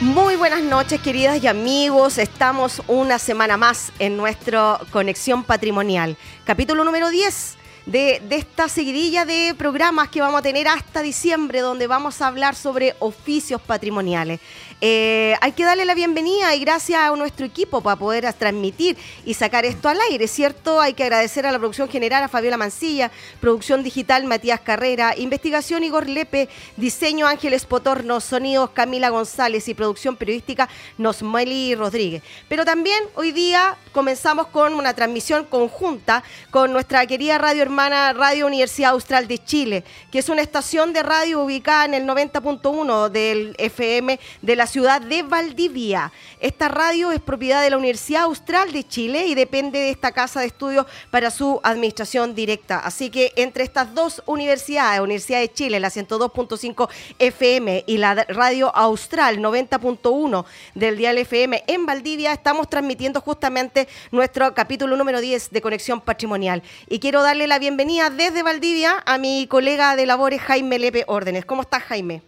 Muy buenas noches, queridas y amigos. Estamos una semana más en nuestra Conexión Patrimonial, capítulo número 10 de, esta seguidilla de programas que vamos a tener hasta diciembre, donde vamos a hablar sobre oficios patrimoniales. Eh, hay que darle la bienvenida y gracias a nuestro equipo para poder transmitir y sacar esto al aire, ¿cierto? Hay que agradecer a la producción general, a Fabiola Mancilla, producción digital Matías Carrera, investigación Igor Lepe, diseño Ángeles Potorno, sonidos Camila González y producción periodística Nosmeli Rodríguez. Pero también hoy día comenzamos con una transmisión conjunta con nuestra querida radio hermana Radio Universidad Austral de Chile, que es una estación de radio ubicada en el 90.1 del FM de la ciudad de Valdivia. Esta radio es propiedad de la Universidad Austral de Chile y depende de esta casa de estudios para su administración directa. Así que entre estas dos universidades, Universidad de Chile, la 102.5 FM y la radio Austral 90.1 del Dial FM en Valdivia, estamos transmitiendo justamente nuestro capítulo número 10 de Conexión Patrimonial. Y quiero darle la bienvenida desde Valdivia a mi colega de labores, Jaime Lepe Órdenes. ¿Cómo estás, Jaime?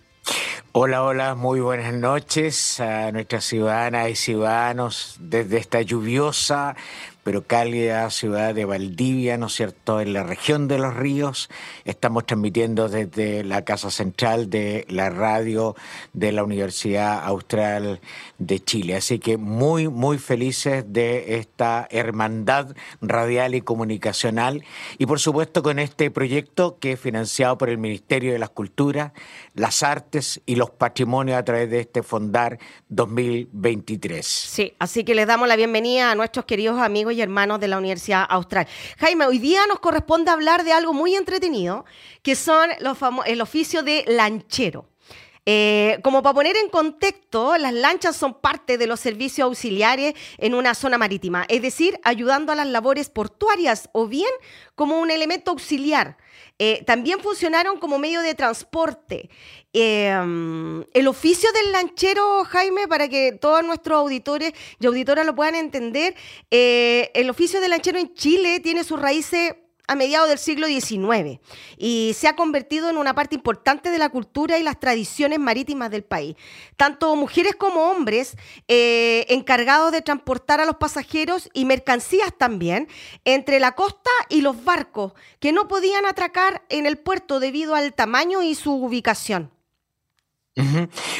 Hola, hola, muy buenas noches a nuestras ciudadanas y ciudadanos desde esta lluviosa pero cálida ciudad de Valdivia, ¿no es cierto?, en la región de los ríos. Estamos transmitiendo desde la Casa Central de la radio de la Universidad Austral de Chile. Así que muy, muy felices de esta hermandad radial y comunicacional. Y por supuesto con este proyecto que es financiado por el Ministerio de las Culturas, las Artes y los Patrimonios a través de este Fondar 2023. Sí, así que les damos la bienvenida a nuestros queridos amigos y hermanos de la Universidad Austral. Jaime, hoy día nos corresponde hablar de algo muy entretenido, que son los el oficio de lanchero. Eh, como para poner en contexto, las lanchas son parte de los servicios auxiliares en una zona marítima, es decir, ayudando a las labores portuarias o bien como un elemento auxiliar. Eh, también funcionaron como medio de transporte. Em, el oficio del lanchero, Jaime, para que todos nuestros auditores y auditoras lo puedan entender, eh, el oficio del lanchero en Chile tiene sus raíces a mediados del siglo XIX y se ha convertido en una parte importante de la cultura y las tradiciones marítimas del país. Tanto mujeres como hombres eh, encargados de transportar a los pasajeros y mercancías también entre la costa y los barcos que no podían atracar en el puerto debido al tamaño y su ubicación.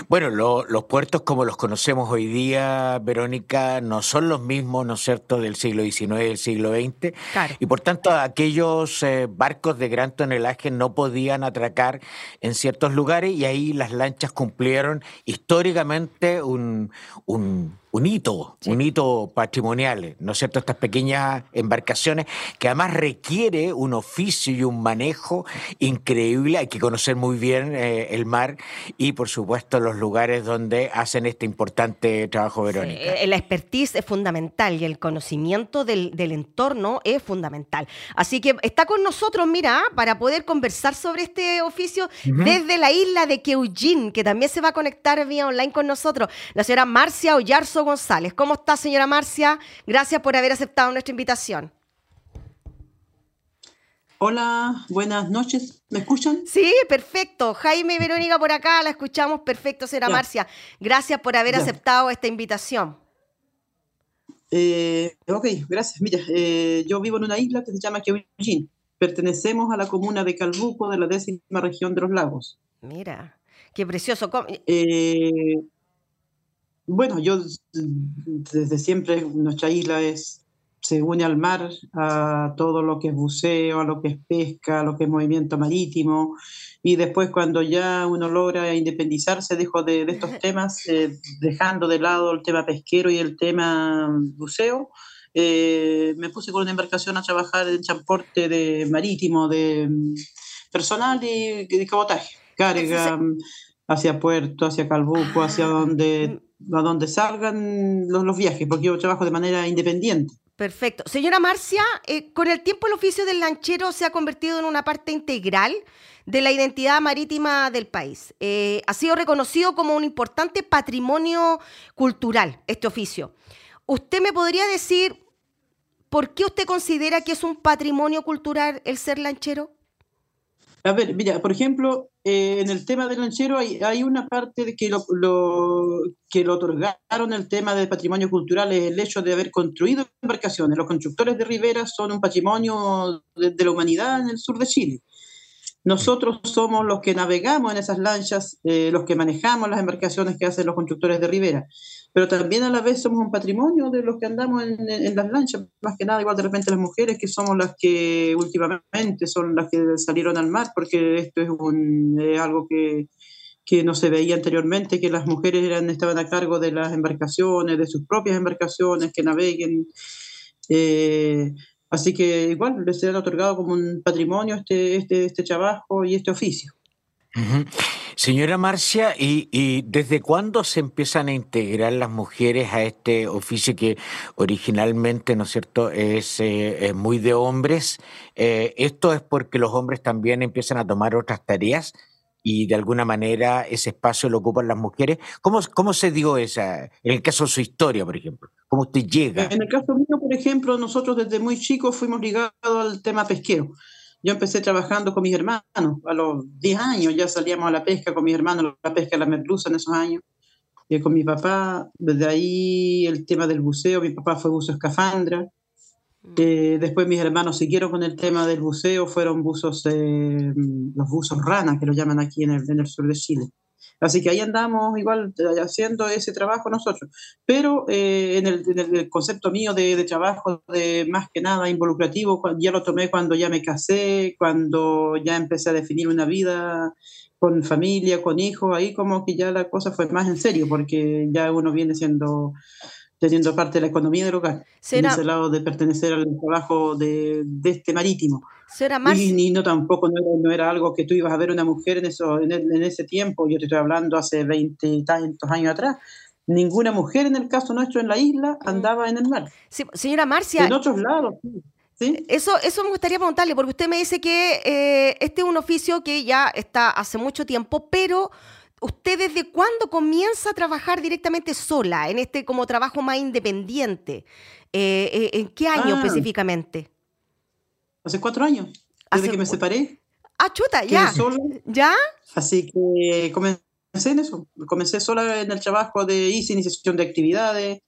Bueno, los puertos como los conocemos hoy día, Verónica, no son los mismos, ¿no es cierto?, del siglo XIX y del siglo XX. Y por tanto, aquellos eh, barcos de gran tonelaje no podían atracar en ciertos lugares y ahí las lanchas cumplieron históricamente un, un un hito, un hito patrimonial, ¿no es cierto? Estas pequeñas embarcaciones que además requiere un oficio y un manejo increíble. Hay que conocer muy bien eh, el mar y, por supuesto, los lugares donde hacen este importante trabajo, Verónica. Eh, la expertise es fundamental y el conocimiento del, entorno es fundamental. Así que está con nosotros, mira, para poder conversar sobre este oficio desde la isla de Keujin, que también se va a conectar vía online con nosotros, la señora Marcia Ollarzo González. ¿Cómo está, señora Marcia? Gracias por haber aceptado nuestra invitación. Hola, buenas noches. ¿Me escuchan? Sí, perfecto. Jaime y Verónica por acá, la escuchamos perfecto, señora Marcia. Gracias por haber aceptado esta invitación. Eh, ok, gracias. Mira, eh, yo vivo en una isla que se llama Queujin. Pertenecemos a la comuna de Calbuco de la décima región de los lagos. Mira, qué precioso. Eh, bueno, yo desde siempre, nuestra isla es se une al mar, a todo lo que es buceo, a lo que es pesca, a lo que es movimiento marítimo, y después cuando ya uno logra independizarse dejo de, estos temas, eh, dejando de lado el tema pesquero y el tema buceo, eh, me puse con una embarcación a trabajar en transporte de marítimo, de mm, personal y de cabotaje, carga mm, hacia Puerto, hacia Calbuco, hacia ah, donde, mm. A donde salgan los, los viajes, porque yo trabajo de manera independiente. Perfecto. Señora Marcia, eh, con el tiempo el oficio del lanchero se ha convertido en una parte integral de la identidad marítima del país. Eh, ha sido reconocido como un importante patrimonio cultural este oficio. ¿Usted me podría decir por qué usted considera que es un patrimonio cultural el ser lanchero? A ver, mira, por ejemplo, eh, en el tema del lanchero hay, hay una parte de que lo, que lo otorgaron el tema del patrimonio cultural es el hecho de haber construido embarcaciones. Los constructores de Rivera son un patrimonio de la humanidad en el sur de Chile. Nosotros somos los que navegamos en esas lanchas, eh, los que manejamos las embarcaciones que hacen los constructores de Rivera, pero también a la vez somos un patrimonio de los que andamos en, las lanchas, más que nada igual de repente las mujeres que somos las que últimamente son las que salieron al mar, porque esto es, un, algo que, que no se veía anteriormente, que las mujeres eran, estaban a cargo de las embarcaciones, de sus propias embarcaciones, que naveguen. Eh, Así que igual les han otorgado como un patrimonio este, este, este trabajo y este oficio. Señora Marcia, ¿y, desde cuándo se empiezan a integrar las mujeres a este oficio que originalmente, ¿no es cierto?, es, eh, muy de hombres. Eh, ¿Esto es porque los hombres también empiezan a tomar otras tareas? Y de alguna manera ese espacio lo ocupan las mujeres. ¿Cómo, cómo se dio esa, en el caso de su historia, por ejemplo? ¿Cómo usted llega? En el caso mío, por ejemplo, nosotros desde muy chicos fuimos ligados al tema pesquero. Yo empecé trabajando con mis hermanos, a los 10 años ya salíamos a la pesca con mis hermanos, la pesca de la merluza en esos años. Y con mi papá, desde ahí el tema del buceo, mi papá fue buzo escafandra, eh, después mis hermanos siguieron con el tema del buceo, fueron buzos, eh, los buzos rana, que lo llaman aquí en el, sur de Chile. Así que ahí andamos igual eh, haciendo ese trabajo nosotros. Pero en, el, concepto mío de, trabajo, de más que nada involucrativo, ya lo tomé cuando ya me casé, cuando ya empecé a definir una vida con familia, con hijos, ahí como que ya la cosa fue más en serio, porque ya uno viene siendo teniendo parte de la economía del hogar, en ese lado de pertenecer al trabajo de, este marítimo. y, no tampoco no era, algo que tú ibas a ver una mujer en, eso, en, ese tiempo, yo te estoy hablando hace 20 tantos años atrás, ninguna mujer en el caso nuestro en la isla mm. andaba en el mar. señora Marcia. En otros lados, ¿Sí? Eso, eso me gustaría preguntarle, porque usted me dice que eh, este es un oficio que ya está hace mucho tiempo, pero ¿Usted desde cuándo comienza a trabajar directamente sola, en este como trabajo más independiente? Eh, eh, ¿En qué año ah. específicamente? Hace cuatro años, desde que me separé. Ah, chuta, ya. ¿Ya? Así que comencé en eso. Comencé sola en el trabajo de hice iniciación de actividades,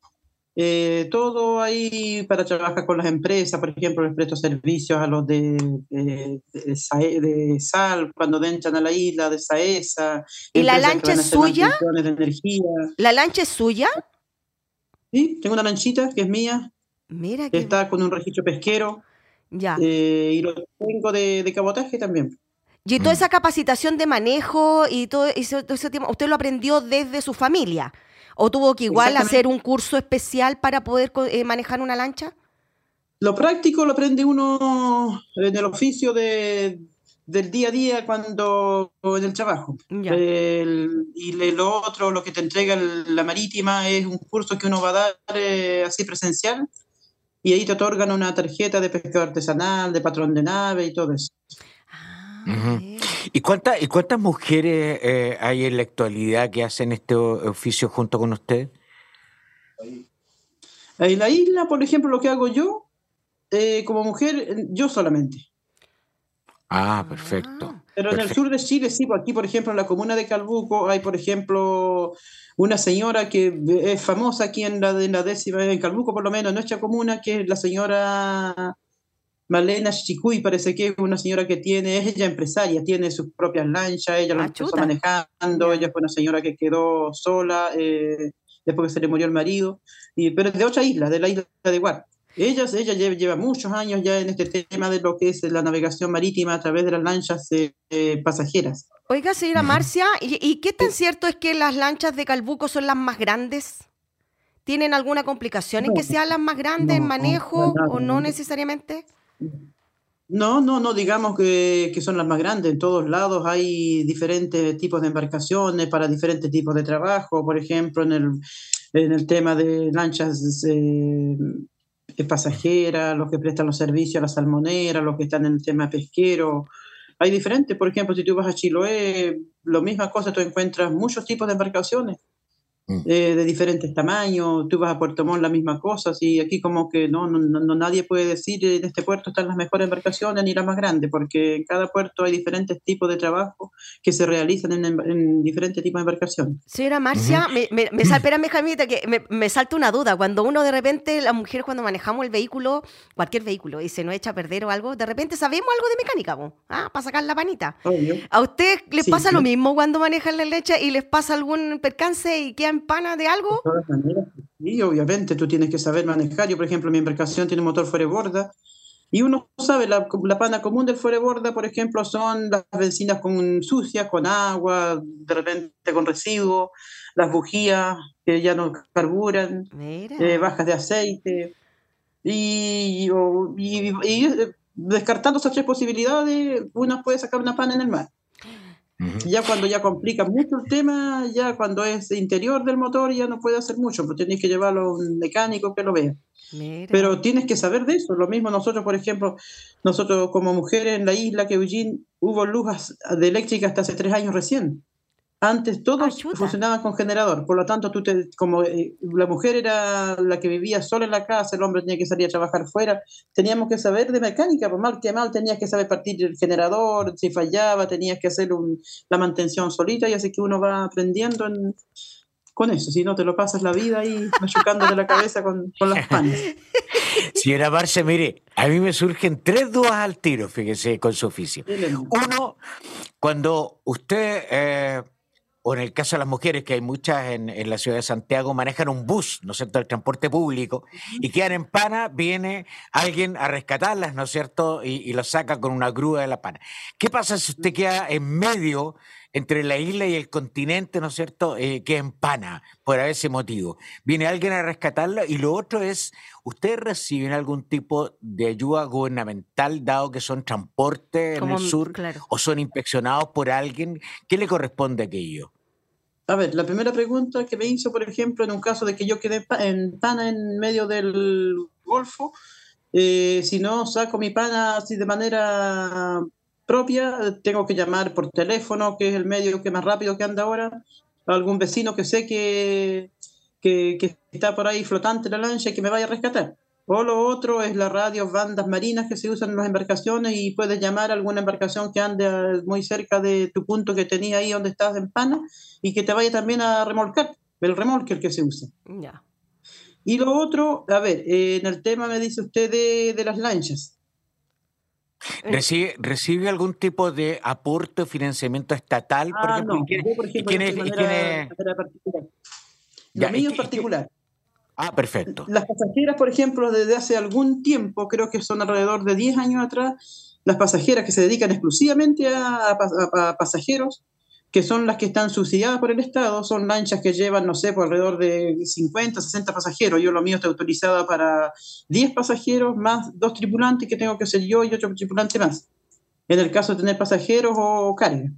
eh, todo ahí para trabajar con las empresas, por ejemplo, les presto servicios a los de, de, Sal, cuando entran a la isla, de Saesa. ¿Y la lancha es suya? ¿La lancha es suya? Sí, tengo una lanchita que es mía. Mira que... Está con un registro pesquero. Ya. Eh, y lo tengo de, cabotaje también. Y toda esa capacitación de manejo y todo ese, todo ese tiempo, ¿usted lo aprendió desde su familia? ¿O tuvo que igual hacer un curso especial para poder eh, manejar una lancha? Lo práctico lo aprende uno en el oficio de, del día a día cuando en el trabajo. y lo otro, lo que te entrega la marítima es un curso que uno va a dar eh, así presencial y ahí te otorgan una tarjeta de pescador artesanal, de patrón de nave y todo eso. Ah, ¿Y, cuántas ¿Y cuántas mujeres eh, hay en la actualidad que hacen este oficio junto con usted? En la isla, por ejemplo, lo que hago yo, eh, como mujer, yo solamente. Ah, perfecto. Ah. Pero en el sur de Chile, sí, pues aquí, por ejemplo, en la comuna de Calbuco hay, por ejemplo, una señora que es famosa aquí en la, en la décima, en Calbuco por lo menos, en nuestra comuna, que es la señora Malena Chicuy, parece que es una señora que tiene, es ella empresaria, tiene sus propias lanchas, ella ah, empezó manejando, ella fue una señora que quedó sola eh, después que se le murió el marido, y, pero es de otra isla, de la isla de Guar. Ella, ella lleva, muchos años ya en este tema de lo que es la navegación marítima a través de las lanchas eh, pasajeras. Oiga, señora Marcia, ¿y, qué tan cierto es que las lanchas de Calbuco son las más grandes? ¿Tienen alguna complicación en que sean las más grandes en manejo o no necesariamente? No, no, no digamos que, son las más grandes. En todos lados hay diferentes tipos de embarcaciones para diferentes tipos de trabajo. Por ejemplo, en el, en el tema de lanchas eh, pasajeras, los que prestan los servicios a la salmonera, los que están en el tema pesquero. Hay diferentes. Por ejemplo, si tú vas a Chiloé, lo misma cosa, tú encuentras muchos tipos de embarcaciones. Eh, de diferentes tamaños, tú vas a Puerto Montt la misma cosa, y aquí como que no, no, no, nadie puede decir en este puerto están las mejores embarcaciones ni las más grandes, porque en cada puerto hay diferentes tipos de trabajo que se realizan en, diferentes tipos de embarcaciones. Señora Marcia, me, me, me espérame Jamita, que me, me, salta una duda, cuando uno de repente, la mujer cuando manejamos el vehículo, cualquier vehículo, y se nos echa a perder o algo, de repente sabemos algo de mecánica, ¿ah? para sacar la panita. ¿A usted les pasa lo mismo cuando manejan la leche y les pasa algún percance y quedan pana de algo? Sí, obviamente tú tienes que saber manejar. Yo, por ejemplo, mi embarcación tiene motor fuera de borda y uno sabe, la, la pana común del fuera de borda, por ejemplo, son las bencinas con sucias, con agua, de repente con residuos, las bujías que ya no carburan, eh, bajas de aceite. Y, y, y, descartando esas tres posibilidades, uno puede sacar una pana en el mar. Ya cuando ya complica mucho el tema, ya cuando es interior del motor ya no puede hacer mucho, porque tienes que llevarlo a un mecánico que lo vea. Pero tienes que saber de eso. Lo mismo nosotros, por ejemplo, nosotros como mujeres en la isla que Eugene hubo luz de eléctrica hasta hace tres años recién. Antes todos funcionaban con generador, por lo tanto, tú te, como eh, la mujer era la que vivía sola en la casa, el hombre tenía que salir a trabajar fuera, teníamos que saber de mecánica, por mal que mal tenías que saber partir el generador, si fallaba, tenías que hacer la mantención solita, y así que uno va aprendiendo con eso, si no te lo pasas la vida ahí machucándote la cabeza con, las panas. Señora Marcia, mire, a mí me surgen tres dudas al tiro, fíjese, con su oficio. Uno, cuando usted... Eh, o en el caso de las mujeres, que hay muchas en, la ciudad de Santiago, manejan un bus, ¿no es cierto?, el transporte público, y quedan en pana, viene alguien a rescatarlas, ¿no es cierto?, y, y los saca con una grúa de la pana. ¿Qué pasa si usted queda en medio entre la isla y el continente, ¿no es cierto?, eh, que en pana, por ese motivo. Viene alguien a rescatarla, y lo otro es, ¿ustedes reciben algún tipo de ayuda gubernamental, dado que son transporte en el sur, o son inspeccionados por alguien? ¿Qué le corresponde a aquello? A ver, la primera pregunta que me hizo, por ejemplo, en un caso de que yo quedé en pana en medio del Golfo, eh, si no saco mi pana así de manera propia, tengo que llamar por teléfono, que es el medio que más rápido que anda ahora, a algún vecino que sé que, que, está por ahí flotante la lancha y que me vaya a rescatar. O lo otro es la radio, bandas marinas que se usan en las embarcaciones y puedes llamar a alguna embarcación que ande muy cerca de tu punto que tenía ahí donde estás en pana y que te vaya también a remolcar, el remolque el que se usa. Ya. Y lo otro, a ver, en el tema me dice usted de, de las lanchas. ¿Recibe, ¿Recibe algún tipo de aporte o financiamiento estatal? Por ah, ejemplo, no. Yo, por ejemplo, ¿quién es, quién particular. Lo mío en particular. Ah, perfecto. Las pasajeras, por ejemplo, desde hace algún tiempo, creo que son alrededor de 10 años atrás, las pasajeras que se dedican exclusivamente a, pasajeros, que son las que están subsidiadas por el Estado, son lanchas que llevan, no sé, por alrededor de 50, 60 pasajeros. Yo lo mío está autorizado para 10 pasajeros más dos tripulantes que tengo que ser yo y otro tripulante más. En el caso de tener pasajeros o carga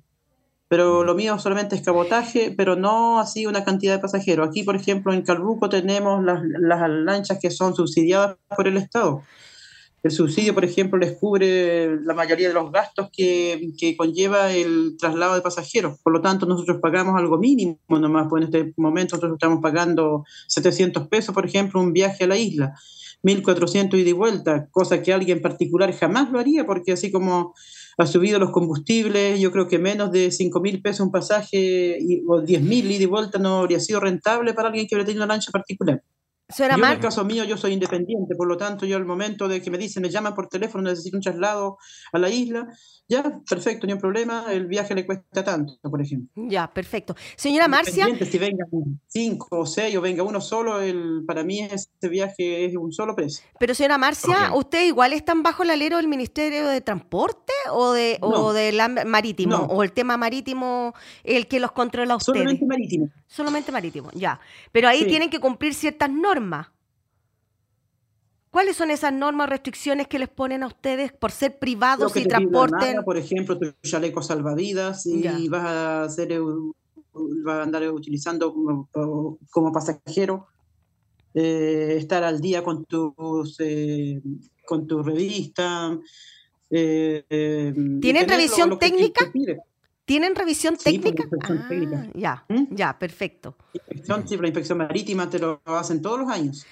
pero lo mío solamente es cabotaje, pero no así una cantidad de pasajeros. Aquí, por ejemplo, en Calbuco tenemos las, las lanchas que son subsidiadas por el Estado. El subsidio, por ejemplo, les cubre la mayoría de los gastos que, conlleva el traslado de pasajeros. Por lo tanto, nosotros pagamos algo mínimo nomás. Pues en este momento nosotros estamos pagando 700 pesos, por ejemplo, un viaje a la isla. 1.400 ida y vuelta, cosa que alguien particular jamás lo haría, porque así como ha subido los combustibles, yo creo que menos de 5 mil pesos un pasaje o 10 mil ida y vuelta no habría sido rentable para alguien que hubiera tenido una lancha particular. Yo, en el caso mío, yo soy independiente, por lo tanto, yo al momento de que me dicen, me llaman por teléfono, necesito un traslado a la isla, ya, perfecto, ni un problema, el viaje le cuesta tanto, por ejemplo. Ya, perfecto. Señora Marcia. Si venga cinco o seis o venga uno solo, el, para mí este viaje es un solo precio. Pero señora Marcia, ¿usted igual están bajo el alero del Ministerio de Transporte o de o del marítimo? ¿O el tema marítimo el que los controla usted? Solamente marítimo. Solamente marítimo, ya. Pero ahí tienen que cumplir ciertas normas. ¿Cuáles son esas normas, restricciones que les ponen a ustedes por ser privados y transporten? por ejemplo, tu chaleco salvavidas y vas a hacer vas a andar utilizando como, pasajero, eh, estar al día con tus eh, con tu revista. Eh, ¿Tienen revisión técnica? ¿Tienen revisión técnica? Ah, ya, ¿Mm? ya, perfecto. Inspección, sí, la inspección marítima te lo hacen todos los años.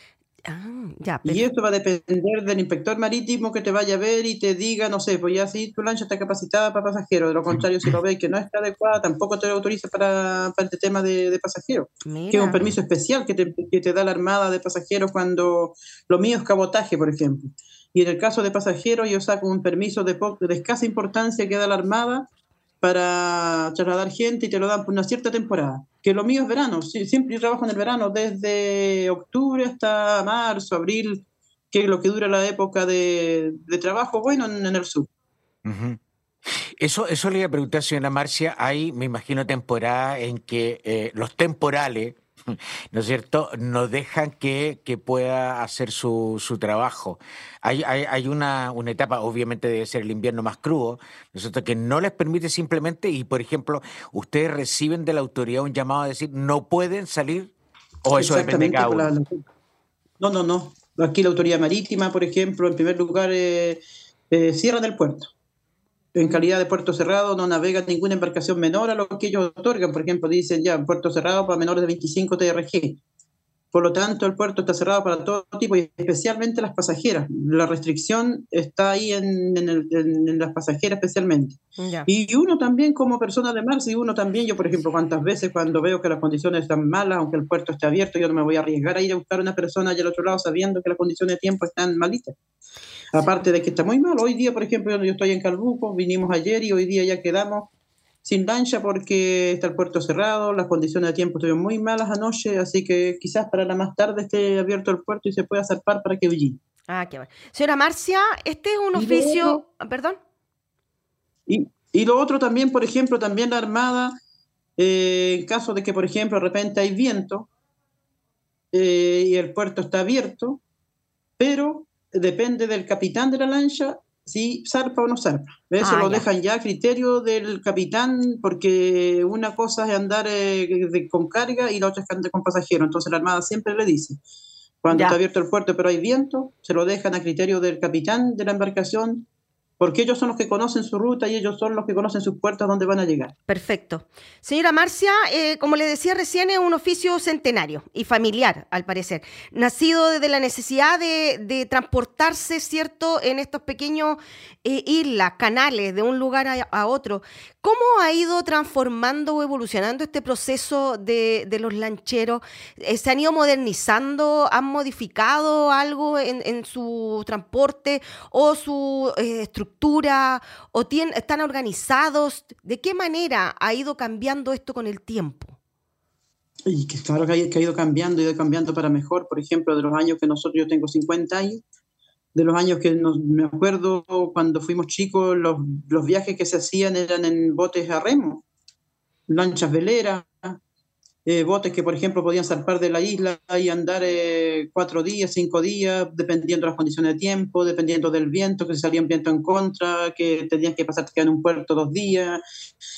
Ah, y esto va a depender del inspector marítimo que te vaya a ver y te diga, no sé, pues ya si tu lancha está capacitada para pasajeros, de lo contrario, si lo ve que no está adecuada, tampoco te lo autoriza para, para este tema de, de pasajeros, que es un permiso especial que te, que te da la Armada de pasajeros cuando lo mío es cabotaje, por ejemplo. Y en el caso de pasajeros, yo saco un permiso de, de escasa importancia que da la Armada para trasladar gente y te lo dan por una cierta temporada. Que lo mío es verano, siempre trabajo en el verano, desde octubre hasta marzo, abril, que es lo que dura la época de, trabajo bueno en, el sur. Eso, eso le iba a preguntar, señora Marcia, hay, me imagino, temporada en que eh, los temporales ¿no es cierto?, no dejan que, pueda hacer su, trabajo. Hay, hay, una, una, etapa, obviamente debe ser el invierno más crudo, ¿no es cierto?, que no les permite simplemente, y por ejemplo, ustedes reciben de la autoridad un llamado a decir, no pueden salir, o eso depende de cada uno. No, no, no. Aquí la autoridad marítima, por ejemplo, en primer lugar, eh, eh, cierran el puerto en calidad de puerto cerrado no navega ninguna embarcación menor a lo que ellos otorgan. Por ejemplo, dicen ya, puerto cerrado para menores de 25 TRG. Por lo tanto, el puerto está cerrado para todo tipo y especialmente las pasajeras. La restricción está ahí en, las pasajeras especialmente. Y uno también como persona de mar, si uno también, yo por ejemplo, cuántas veces cuando veo que las condiciones están malas, aunque el puerto esté abierto, yo no me voy a arriesgar a ir a buscar a una persona allá al otro lado sabiendo que las condiciones de tiempo están malitas. Aparte de que está muy mal. Hoy día, por ejemplo, yo estoy en Calbuco, vinimos ayer y hoy día ya quedamos sin lancha porque está el puerto cerrado, las condiciones de tiempo estuvieron muy malas anoche, así que quizás para la más tarde esté abierto el puerto y se pueda zarpar para que villí. Ah, qué bueno. Señora Marcia, este es un oficio... Ah, ¿Perdón? Y, y, lo otro también, por ejemplo, también la Armada, eh, en caso de que, por ejemplo, de repente hay viento eh, y el puerto está abierto, pero depende del capitán de la lancha si zarpa o no zarpa. Eso ah, lo dejan ya a criterio del capitán, porque una cosa es andar eh, con carga y la otra es andar con pasajeros. Entonces la Armada siempre le dice, cuando está abierto el puerto pero hay viento, se lo dejan a criterio del capitán de la embarcación porque ellos son los que conocen su ruta y ellos son los que conocen sus puertas donde van a llegar. Perfecto. Señora Marcia, eh, como le decía recién, es un oficio centenario y familiar, al parecer, nacido desde la necesidad de, transportarse, ¿cierto?, en estos pequeños eh, islas, canales, de un lugar a, otro. ¿Cómo ha ido transformando o evolucionando este proceso de, los lancheros? Eh, ¿Se han ido modernizando? ¿Han modificado algo en, su transporte o su estructura? O están organizados? ¿De qué manera ha ido cambiando esto con el tiempo? Y que claro que ha, ido cambiando, ha ido cambiando para mejor. Por ejemplo, de los años que nosotros, yo tengo 50 años, de los años que me acuerdo cuando fuimos chicos, los, los viajes que se hacían eran en botes a remo, lanchas veleras, eh, botes que, por ejemplo, podían zarpar de la isla y andar eh, cuatro días, cinco días, dependiendo de las condiciones de tiempo, dependiendo del viento, que si salía un viento en contra, que tenías que pasar en un puerto dos días,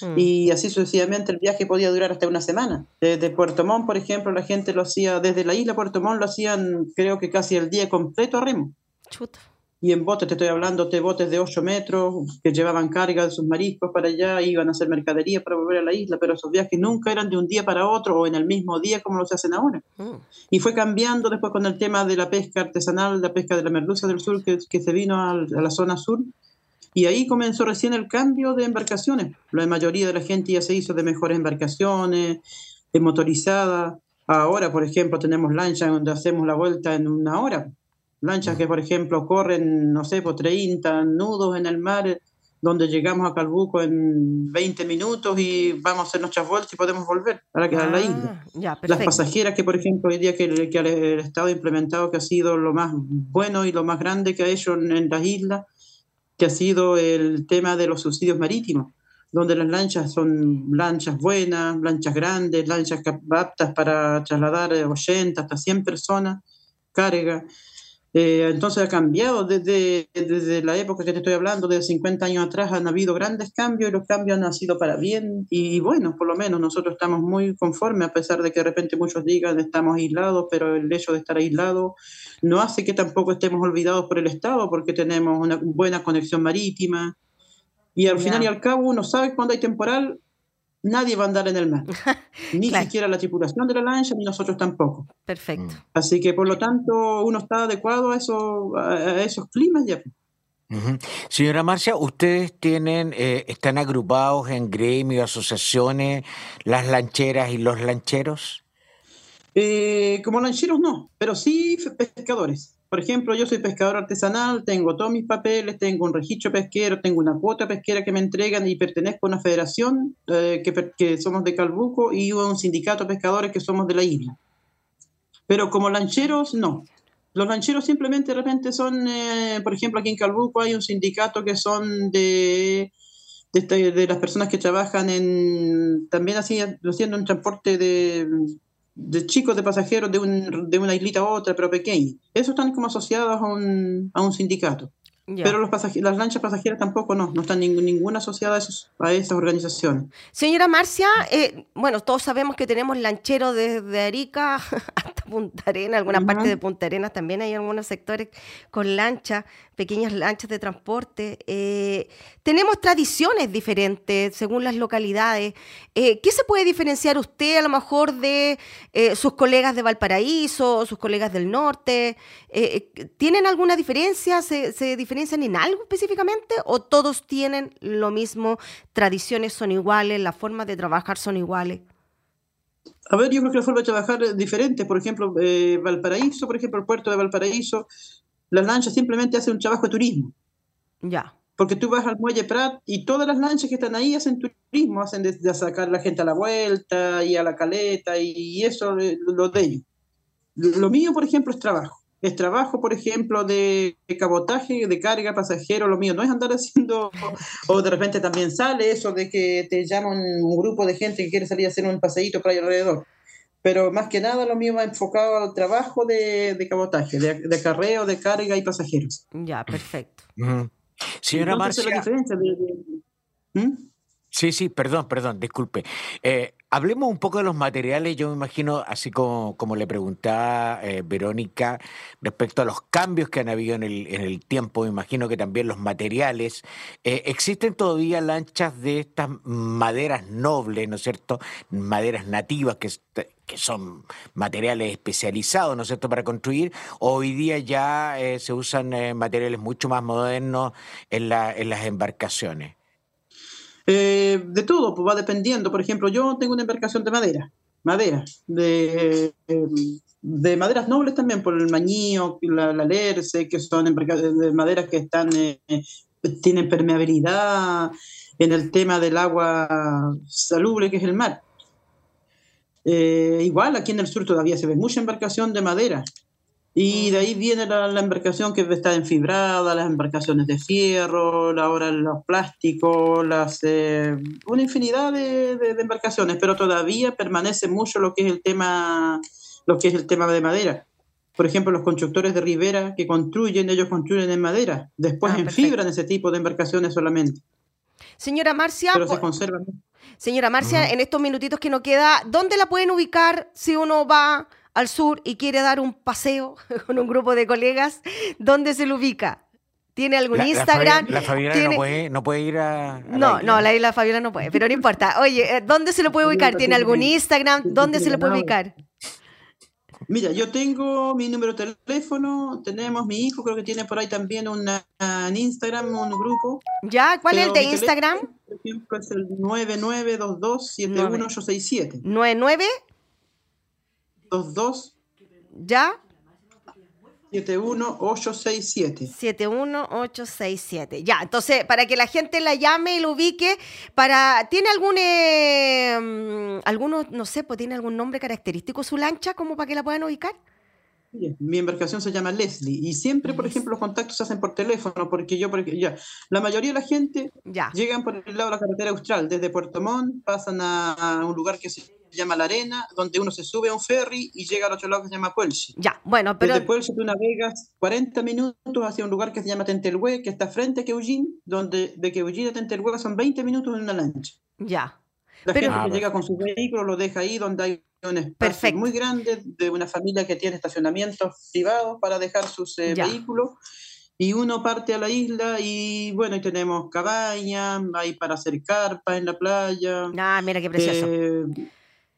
hmm. y así sucesivamente el viaje podía durar hasta una semana. Desde Puerto Montt, por ejemplo, la gente lo hacía, desde la isla Puerto Montt lo hacían creo que casi el día completo a remo. Chuta y en botes, te estoy hablando de botes de 8 metros que llevaban carga de sus mariscos para allá, iban a hacer mercadería para volver a la isla, pero esos viajes nunca eran de un día para otro o en el mismo día como lo se hacen ahora. Mm. Y fue cambiando después con el tema de la pesca artesanal, la pesca de la merluza del sur que, que se vino a, la zona sur. Y ahí comenzó recién el cambio de embarcaciones. La mayoría de la gente ya se hizo de mejores embarcaciones, de motorizadas. Ahora, por ejemplo, tenemos lanchas donde hacemos la vuelta en una hora. Lanchas que, por ejemplo, corren, no sé, por 30 nudos en el mar, donde llegamos a Calbuco en 20 minutos y vamos a hacer nuestras vueltas y podemos volver para quedar la isla. Ah, Las pasajeras que, por ejemplo, hoy día que, el, que el Estado ha implementado, que ha sido lo más bueno y lo más grande que ha hecho en, en las islas, que ha sido el tema de los subsidios marítimos, donde las lanchas son lanchas buenas, lanchas grandes, lanchas aptas para trasladar 80 hasta 100 personas, carga. Eh, entonces ha cambiado desde, desde la época que te estoy hablando, de 50 años atrás, han habido grandes cambios y los cambios han sido para bien. Y bueno, por lo menos nosotros estamos muy conformes, a pesar de que de repente muchos digan estamos aislados, pero el hecho de estar aislados no hace que tampoco estemos olvidados por el Estado porque tenemos una buena conexión marítima. Y al final y al cabo uno sabe cuando hay temporal nadie va a andar en el mar. Ni siquiera la tripulación de la lancha, ni nosotros tampoco. Perfecto. Así que, por lo tanto, uno está adecuado a, eso, a esos climas ya. Señora Marcia, ustedes tienen, eh, están agrupados en gremios, asociaciones, las lancheras y los lancheros. Eh, como lancheros no, pero sí pescadores. Por ejemplo, yo soy pescador artesanal, tengo todos mis papeles, tengo un registro pesquero, tengo una cuota pesquera que me entregan y pertenezco a una federación eh, que, que, somos de Calbuco y a un sindicato de pescadores que somos de la isla. Pero como lancheros, no. Los lancheros simplemente de repente son, eh, por ejemplo, aquí en Calbuco hay un sindicato que son de, de, este, de las personas que trabajan en, también así, haciendo un transporte de, de chicos de pasajeros de, un, de una islita a otra, pero pequeña. Eso están como asociados a un, a un sindicato. Pero los las lanchas pasajeras tampoco no, no están ninguna asociada a, esos, a esas organizaciones. Señora Marcia, eh, bueno, todos sabemos que tenemos lancheros desde Arica hasta Punta Arena, alguna parte de Punta Arenas también hay algunos sectores con lanchas, pequeñas lanchas de transporte. Eh, tenemos tradiciones diferentes según las localidades. Eh, ¿Qué se puede diferenciar usted a lo mejor de sus colegas de Valparaíso, sus colegas del norte? ¿Tienen alguna diferencia? ¿Se, diferencian en algo específicamente o todos tienen lo mismo, tradiciones son iguales, las formas de trabajar son iguales? A ver, yo creo que la forma de trabajar es diferente. Por ejemplo, eh, Valparaíso, por ejemplo, el puerto de Valparaíso, las lanchas simplemente hacen un trabajo de turismo. Ya. Porque tú vas al muelle Prat y todas las lanchas que están ahí hacen turismo, hacen de, sacar la gente a la vuelta y a la caleta y, eso, eh, lo de ellos. Lo mío, por ejemplo, es trabajo es trabajo, por ejemplo, de, cabotaje, de carga, pasajero, lo mío no es andar haciendo, o de repente también sale eso de que te llaman un grupo de gente que quiere salir a hacer un paseíto para alrededor. Pero más que nada lo mío va enfocado al trabajo de, cabotaje, de, de acarreo, de carga y pasajeros. Ya, perfecto. Señora Marcia. ¿Mm? Sí, sí, perdón, perdón, disculpe. Eh, hablemos un poco de los materiales. Yo me imagino, así como, como le preguntaba eh, Verónica, respecto a los cambios que han habido en el, en el tiempo, me imagino que también los materiales. Eh, ¿Existen todavía lanchas de estas maderas nobles, ¿no es cierto? Maderas nativas que, que son materiales especializados, ¿no es cierto?, para construir. Hoy día ya se usan materiales mucho más modernos en, la, en las embarcaciones. Eh, de todo, pues va dependiendo. Por ejemplo, yo tengo una embarcación de madera, madera, de, de maderas nobles también, por el mañío, la, la que son de maderas que están, eh, tienen permeabilidad en el tema del agua salubre, que es el mar. Eh, igual aquí en el sur todavía se ve mucha embarcación de madera. Y de ahí viene la, embarcación que está enfibrada, las embarcaciones de fierro, ahora los plásticos, las, eh, una infinidad de, embarcaciones, pero todavía permanece mucho lo que es el tema, lo que es el tema de madera. Por ejemplo, los constructores de ribera que construyen, ellos construyen en madera, después ah, enfibran ese tipo de embarcaciones solamente. Señora Marcia, pero se conservan. Señora Marcia, en estos minutitos que nos queda, ¿dónde la pueden ubicar si uno va al sur y quiere dar un paseo con un grupo de colegas, ¿dónde se lo ubica? ¿Tiene algún Instagram? La, Fabiola no, puede, no puede ir a. no, no, la isla Fabiola no puede, pero no importa. Oye, eh, ¿dónde se lo puede ubicar? ¿Tiene algún Instagram? ¿Dónde se lo puede ubicar? Mira, yo tengo mi número de teléfono, tenemos mi hijo, creo que tiene por ahí también una, en Instagram, un grupo. ¿Ya? ¿Cuál es el de Instagram? Ejemplo, es el 9922-71867. ¿99? 22. ¿Ya? 71867. 71867. Ya, entonces, para que la gente la llame y lo ubique, para ¿tiene algún, eh, algunos, no sé, pues tiene algún nombre característico su lancha como para que la puedan ubicar? Mi embarcación se llama Leslie y siempre, por ejemplo, los contactos se hacen por teléfono porque yo, porque ya, la mayoría de la gente ya. llegan por el lado de la carretera austral, desde Puerto Montt, pasan a, un lugar que se llama La Arena, donde uno se sube a un ferry y llega al otro lado que se llama Puelche. Ya, bueno, pero... Desde Puelche tú navegas 40 minutos hacia un lugar que se llama Tentelhue, que está frente a Queullín, donde de Queullín a Tentelhue son 20 minutos en una lancha. Ya. La gente que llega con su vehículo lo deja ahí donde hay un espacio muy grande de una familia que tiene estacionamientos privados para dejar sus eh, vehículos y uno parte a la isla y bueno, y tenemos cabañas, hay para hacer carpa en la playa. Ah, mira qué precioso. Eh,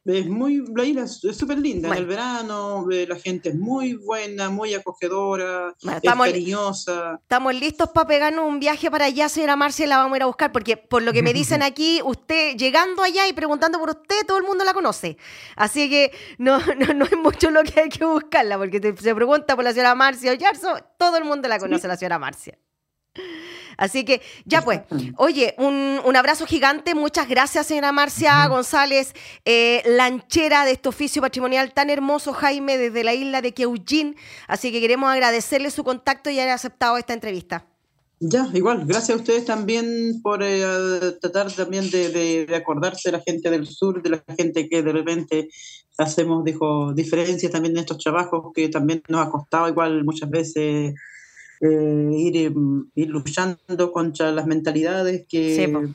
es muy, la isla es súper linda. En el verano eh, la gente es muy buena, muy acogedora, estamos, cariñosa. Estamos listos para pegarnos un viaje para allá, señora Marcia, la vamos a ir a buscar, porque por lo que me dicen aquí, usted llegando allá y preguntando por usted, todo el mundo la conoce. Así que no, no, no es mucho lo que hay que buscarla, porque se pregunta por la señora Marcia Oyarzo, todo el mundo la conoce, la señora Marcia. Así que ya pues, oye, un, abrazo gigante, muchas gracias señora Marcia González, eh, lanchera de este oficio patrimonial tan hermoso, Jaime, desde la isla de Queullín. Así que queremos agradecerle su contacto y haber aceptado esta entrevista. Ya, igual, gracias a ustedes también por eh, tratar también de, acordarse de la gente del sur, de la gente que de repente hacemos, dijo, diferencias también en estos trabajos que también nos ha costado igual muchas veces eh, ir, ir, luchando contra las mentalidades que,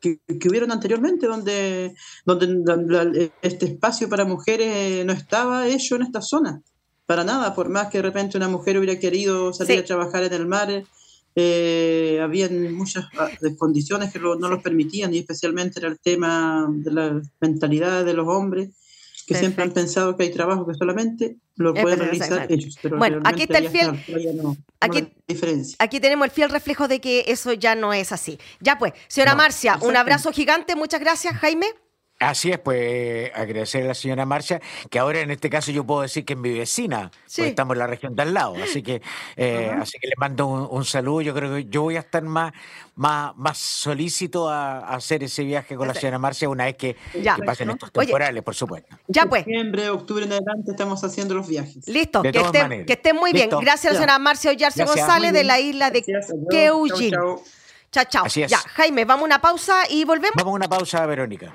que, hubieron anteriormente, donde, donde este espacio para mujeres no estaba hecho en esta zona. Para nada, por más que de repente una mujer hubiera querido salir a trabajar en el mar, eh, habían muchas ah, condiciones que no los permitían, y especialmente era el tema de la mentalidad de los hombres que siempre han pensado que hay trabajo que solamente lo pueden realizar ellos. bueno, aquí está el fiel. aquí, aquí tenemos el fiel reflejo de que eso ya no es así. Ya pues, señora Marcia, un abrazo gigante. Muchas gracias, Jaime. Así es, pues agradecer a la señora Marcia, que ahora en este caso yo puedo decir que es mi vecina, porque estamos en la región de al lado, así que, eh, así que le mando un, saludo. Yo creo que yo voy a estar más, más, más solícito a, hacer ese viaje con la señora Marcia una vez que, pasen estos temporales, por supuesto. Ya pues. Septiembre, octubre en adelante estamos haciendo los viajes. Listo, que, estén, que estén muy bien. Gracias a la señora Marcia Ollarse González de la isla de Queullín. Chao, chao. Ya, Jaime, vamos a una pausa y volvemos. Vamos a una pausa, Verónica.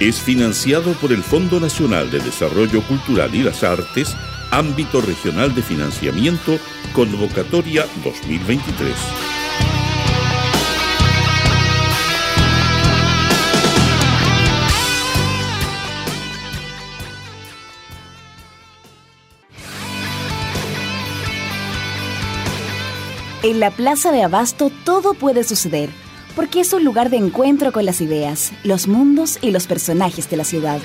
es financiado por el Fondo Nacional de Desarrollo Cultural y las Artes, ámbito regional de financiamiento, convocatoria 2023. En la Plaza de Abasto todo puede suceder porque es un lugar de encuentro con las ideas, los mundos y los personajes de la ciudad.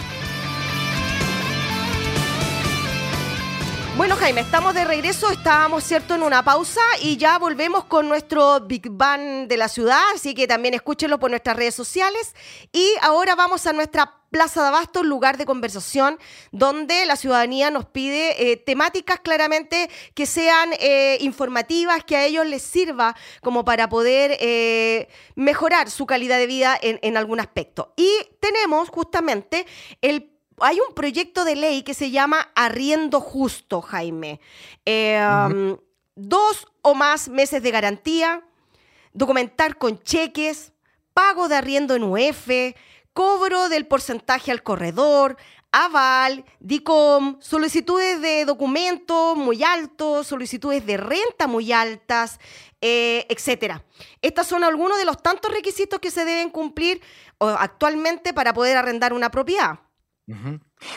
Bueno, Jaime, estamos de regreso, estábamos, ¿cierto?, en una pausa y ya volvemos con nuestro Big Bang de la ciudad, así que también escúchenlo por nuestras redes sociales. Y ahora vamos a nuestra Plaza de Abasto, lugar de conversación, donde la ciudadanía nos pide eh, temáticas claramente que sean eh, informativas, que a ellos les sirva como para poder eh, mejorar su calidad de vida en, en algún aspecto. Y tenemos justamente el hay un proyecto de ley que se llama Arriendo Justo, Jaime. Um, dos o más meses de garantía, documentar con cheques, pago de arriendo en UF, cobro del porcentaje al corredor, aval, DICOM, solicitudes de documentos muy altos, solicitudes de renta muy altas, eh, etcétera. Estos son algunos de los tantos requisitos que se deben cumplir actualmente para poder arrendar una propiedad.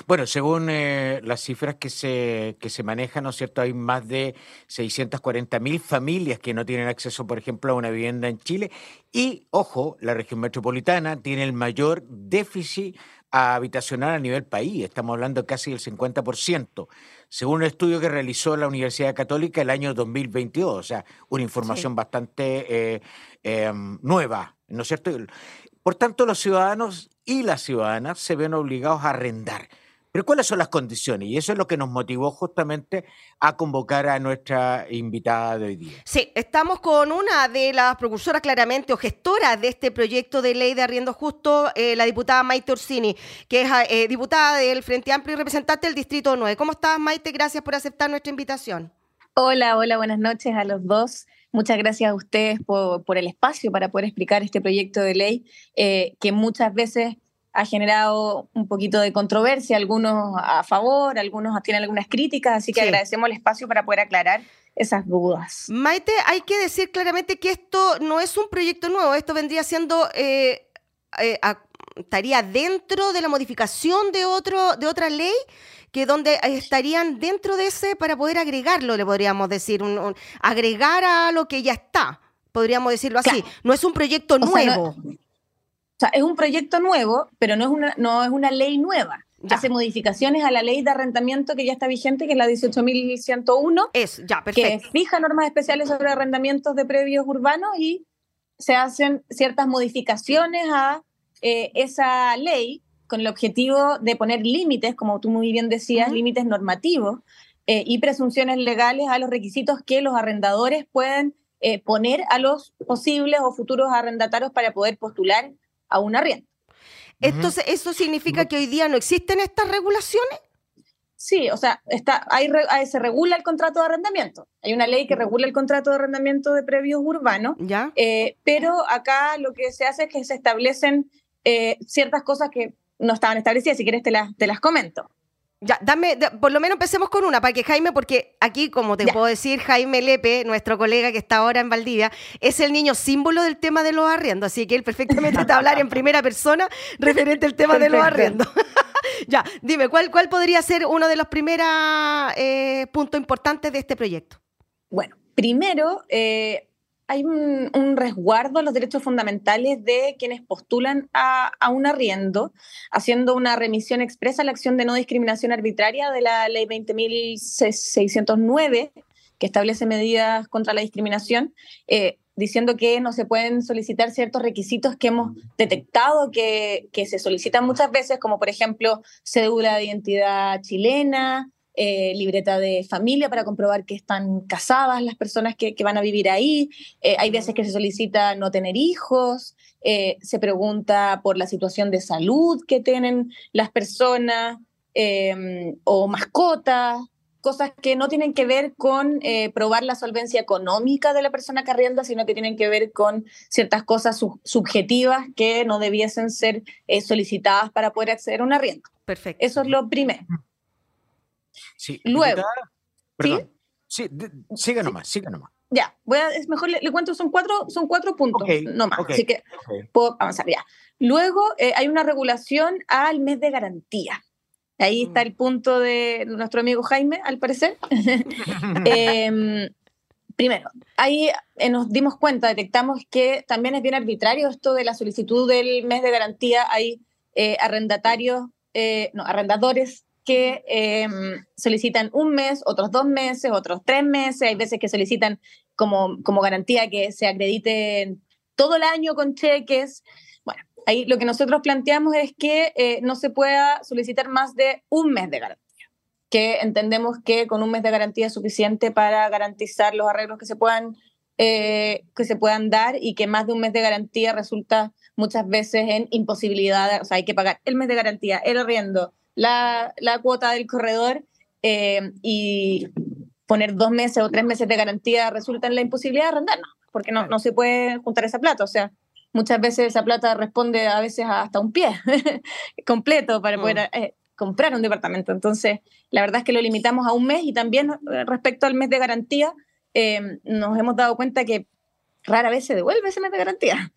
Bueno, según eh, las cifras que se, que se manejan, ¿no es cierto? Hay más de 640 mil familias que no tienen acceso, por ejemplo, a una vivienda en Chile. Y, ojo, la región metropolitana tiene el mayor déficit habitacional a nivel país. Estamos hablando casi del 50%, según un estudio que realizó la Universidad Católica el año 2022. O sea, una información bastante eh, em, nueva, ¿no es cierto? Por tanto, los ciudadanos y las ciudadanas se ven obligados a arrendar. Pero ¿cuáles son las condiciones? Y eso es lo que nos motivó justamente a convocar a nuestra invitada de hoy día. Sí, estamos con una de las precursoras claramente o gestoras de este proyecto de ley de arriendo justo, eh, la diputada Maite Orsini, que es eh, diputada del Frente Amplio y representante del Distrito 9. ¿Cómo estás, Maite? Gracias por aceptar nuestra invitación. Hola, hola, buenas noches a los dos. Muchas gracias a ustedes por, el espacio para poder explicar este proyecto de ley eh, que muchas veces ha generado un poquito de controversia, algunos a favor, algunos tienen algunas críticas, así que agradecemos el espacio para poder aclarar esas dudas. Maite, hay que decir claramente que esto no es un proyecto nuevo, esto vendría siendo, eh, eh, estaría dentro de la modificación de, otro, de otra ley que donde estarían dentro de ese para poder agregarlo, le podríamos decir, un, agregar a lo que ya está, podríamos decirlo así. No es un proyecto nuevo. O sea, es un proyecto nuevo, pero no es una, no es una ley nueva. Hace modificaciones a la ley de arrendamiento que ya está vigente, que es la 18.101. Es, ya, perfecto. Que fija normas especiales sobre arrendamientos de previos urbanos y se hacen ciertas modificaciones a eh, esa ley con el objetivo de poner límites, como tú muy bien decías, límites normativos eh, y presunciones legales a los requisitos que los arrendadores pueden eh, poner a los posibles o futuros arrendatarios para poder postular a una arriendo. Entonces, ¿eso significa que hoy día no existen estas regulaciones? Sí, o sea, está, hay, se regula el contrato de arrendamiento. Hay una ley que regula el contrato de arrendamiento de previos urbanos, ¿Ya? Eh, pero acá lo que se hace es que se establecen eh, ciertas cosas que no estaban establecidas. Si quieres, te las, te las comento. Ya, dame, por lo menos empecemos con una, para que Jaime, porque aquí, como te puedo decir, Jaime Lepe, nuestro colega que está ahora en Valdivia, es el niño símbolo del tema de los arriendos, así que él perfectamente te va a hablar en primera persona referente al tema de los arriendos. ya, dime, ¿cuál, ¿cuál podría ser uno de los primeros eh, puntos importantes de este proyecto? Bueno, primero, eh, hay un, resguardo a los derechos fundamentales de quienes postulan a, un arriendo, haciendo una remisión expresa a la acción de no discriminación arbitraria de la ley 20.609, que establece medidas contra la discriminación, eh, diciendo que no se pueden solicitar ciertos requisitos que hemos detectado que, que se solicitan muchas veces, como por ejemplo cédula de identidad chilena, eh, libreta de familia para comprobar que están casadas las personas que, van a vivir ahí. Eh, hay veces que se solicita no tener hijos, eh, se pregunta por la situación de salud que tienen las personas em, o mascotas, cosas que no tienen que ver con probar la solvencia económica de la persona que arrienda, sino que tienen que ver con ciertas cosas subjetivas que no debiesen ser solicitadas para poder acceder a un arriendo. Perfecto. Eso es lo primero. Sí, Luego. ¿sí? Sí, siga nomás, siga nomás. Ya, voy a, es mejor le, cuento, son cuatro, son cuatro puntos no más, así que puedo avanzar ya. Luego eh, hay una regulación al mes de garantía. Ahí está mm. el punto de nuestro amigo Jaime, al parecer. Em, primero, ahí eh, nos dimos cuenta, detectamos que también es bien arbitrario esto de la solicitud del mes de garantía. Hay eh, arrendatarios, no, arrendadores que em, solicitan un mes, otros dos meses, otros tres meses, hay veces que solicitan como, como garantía que se acrediten todo el año con cheques. Bueno, ahí lo que nosotros planteamos es que eh, no se pueda solicitar más de un mes de garantía, que entendemos que con un mes de garantía es suficiente para garantizar los arreglos que se puedan, eh, que se puedan dar y que más de un mes de garantía resulta muchas veces en imposibilidad, o sea, hay que pagar el mes de garantía, el arriendo, la, cuota del corredor eh, y poner dos meses o tres meses de garantía resulta en la imposibilidad de arrendar, porque no, no se puede juntar esa plata. O sea, muchas veces esa plata responde a veces hasta un pie completo para poder mm. eh, comprar un departamento. Entonces, la verdad es que lo limitamos a un mes y también eh, respecto al mes de garantía, eh, nos hemos dado cuenta que rara vez se devuelve ese mes de garantía.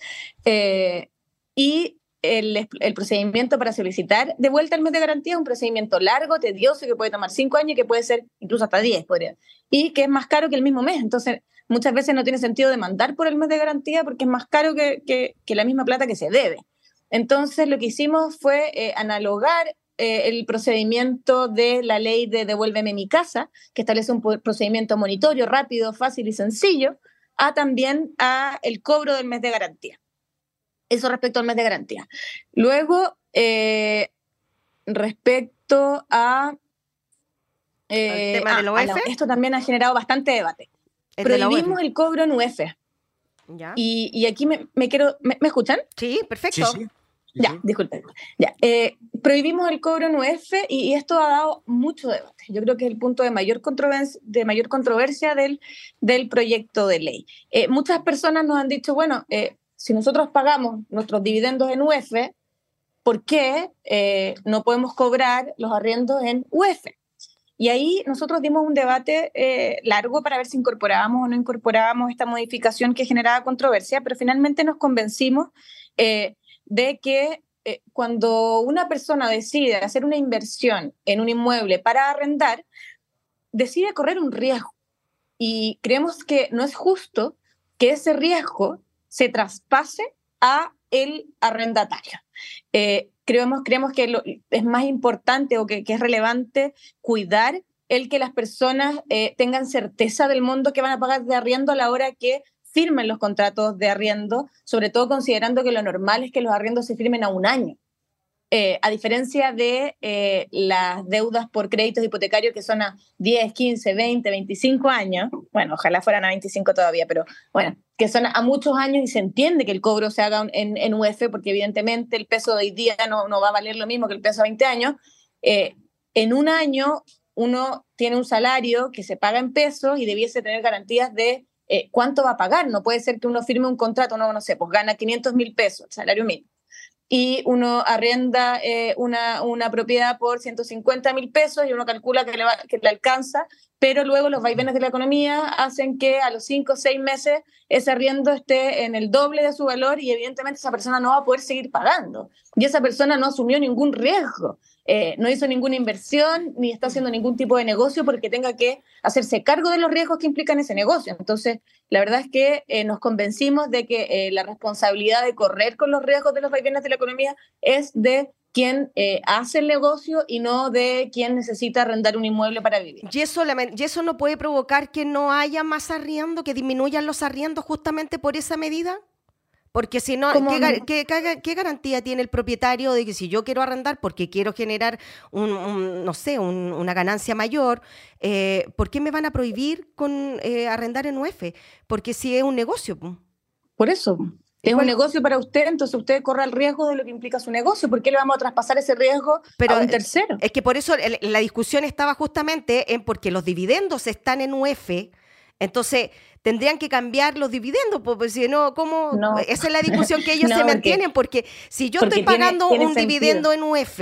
y el, procedimiento para solicitar de vuelta el mes de garantía es un procedimiento largo, tedioso, que puede tomar cinco años y que puede ser incluso hasta diez, podría, y que es más caro que el mismo mes. Entonces, muchas veces no tiene sentido demandar por el mes de garantía porque es más caro que, que, la misma plata que se debe. Entonces, lo que hicimos fue eh, analogar eh, el procedimiento de la ley de Devuélveme mi casa, que establece un procedimiento monitorio rápido, fácil y sencillo, a también a el cobro del mes de garantía. Eso respecto al mes de garantía. Luego, eh, respecto a... tema del ah, esto también ha generado bastante debate. Prohibimos el cobro en UF. ¿Ya? Y, aquí me, quiero. ¿me, escuchan? Sí, perfecto. ya, disculpen. Ya. Eh, prohibimos el cobro en UF y, esto ha dado mucho debate. Yo creo que es el punto de mayor controversia, de mayor controversia del, del proyecto de ley. Eh, muchas personas nos han dicho, bueno, eh, si nosotros pagamos nuestros dividendos en UF, ¿por qué no podemos cobrar los arriendos en UF? Y ahí nosotros dimos un debate eh, largo para ver si incorporábamos o no incorporábamos esta modificación que generaba controversia, pero finalmente nos convencimos eh, de que eh, cuando una persona decide hacer una inversión en un inmueble para arrendar, decide correr un riesgo. Y creemos que no es justo que ese riesgo se traspase a el arrendatario. creemos, creemos que es más importante o que, que, es relevante cuidar el que las personas eh, tengan certeza del mundo que van a pagar de arriendo a la hora que firmen los contratos de arriendo, sobre todo considerando que lo normal es que los arriendos se firmen a un año. Eh, a diferencia de eh, las deudas por créditos hipotecarios que son a 10, 15, 20, 25 años, bueno, ojalá fueran a 25 todavía, pero bueno, que son a muchos años y se entiende que el cobro se haga en, UF, porque evidentemente el peso de hoy día no, va a valer lo mismo que el peso de 20 años. Eh, en un año uno tiene un salario que se paga en pesos y debiese tener garantías de cuánto va a pagar. No puede ser que uno firme un contrato, no, no sé, pues gana 500 mil pesos, salario mínimo y uno arrienda eh, una, una, propiedad por 150 mil pesos y uno calcula que le, que le alcanza, pero luego los vaivenes de la economía hacen que a los 5 o 6 meses ese arriendo esté en el doble de su valor y evidentemente esa persona no va a poder seguir pagando. Y esa persona no asumió ningún riesgo. Eh, no hizo ninguna inversión ni está haciendo ningún tipo de negocio porque tenga que hacerse cargo de los riesgos que implican ese negocio. Entonces, la verdad es que eh, nos convencimos de que eh, la responsabilidad de correr con los riesgos de los vaivenes de la economía es de quien hace el negocio y no de quien necesita arrendar un inmueble para vivir. ¿Y eso, ¿Y eso no puede provocar que no haya más arriendo, que disminuyan los arriendos justamente por esa medida? Porque si no, ¿qué, qué, garantía tiene el propietario de que si yo quiero arrendar porque quiero generar un, no sé, una ganancia mayor, eh, ¿por qué me van a prohibir con eh, arrendar en UF? Porque si es un negocio. Por eso. Es un negocio para usted, entonces usted corre el riesgo de lo que implica su negocio. ¿Por qué le vamos a traspasar ese riesgo a un tercero? Es que por eso la discusión estaba justamente en porque los dividendos están en UF. Entonces, tendrían que cambiar los dividendos, porque si no, ¿cómo? Esa es la discusión que ellos se mantienen, porque si yo estoy pagando un dividendo en UF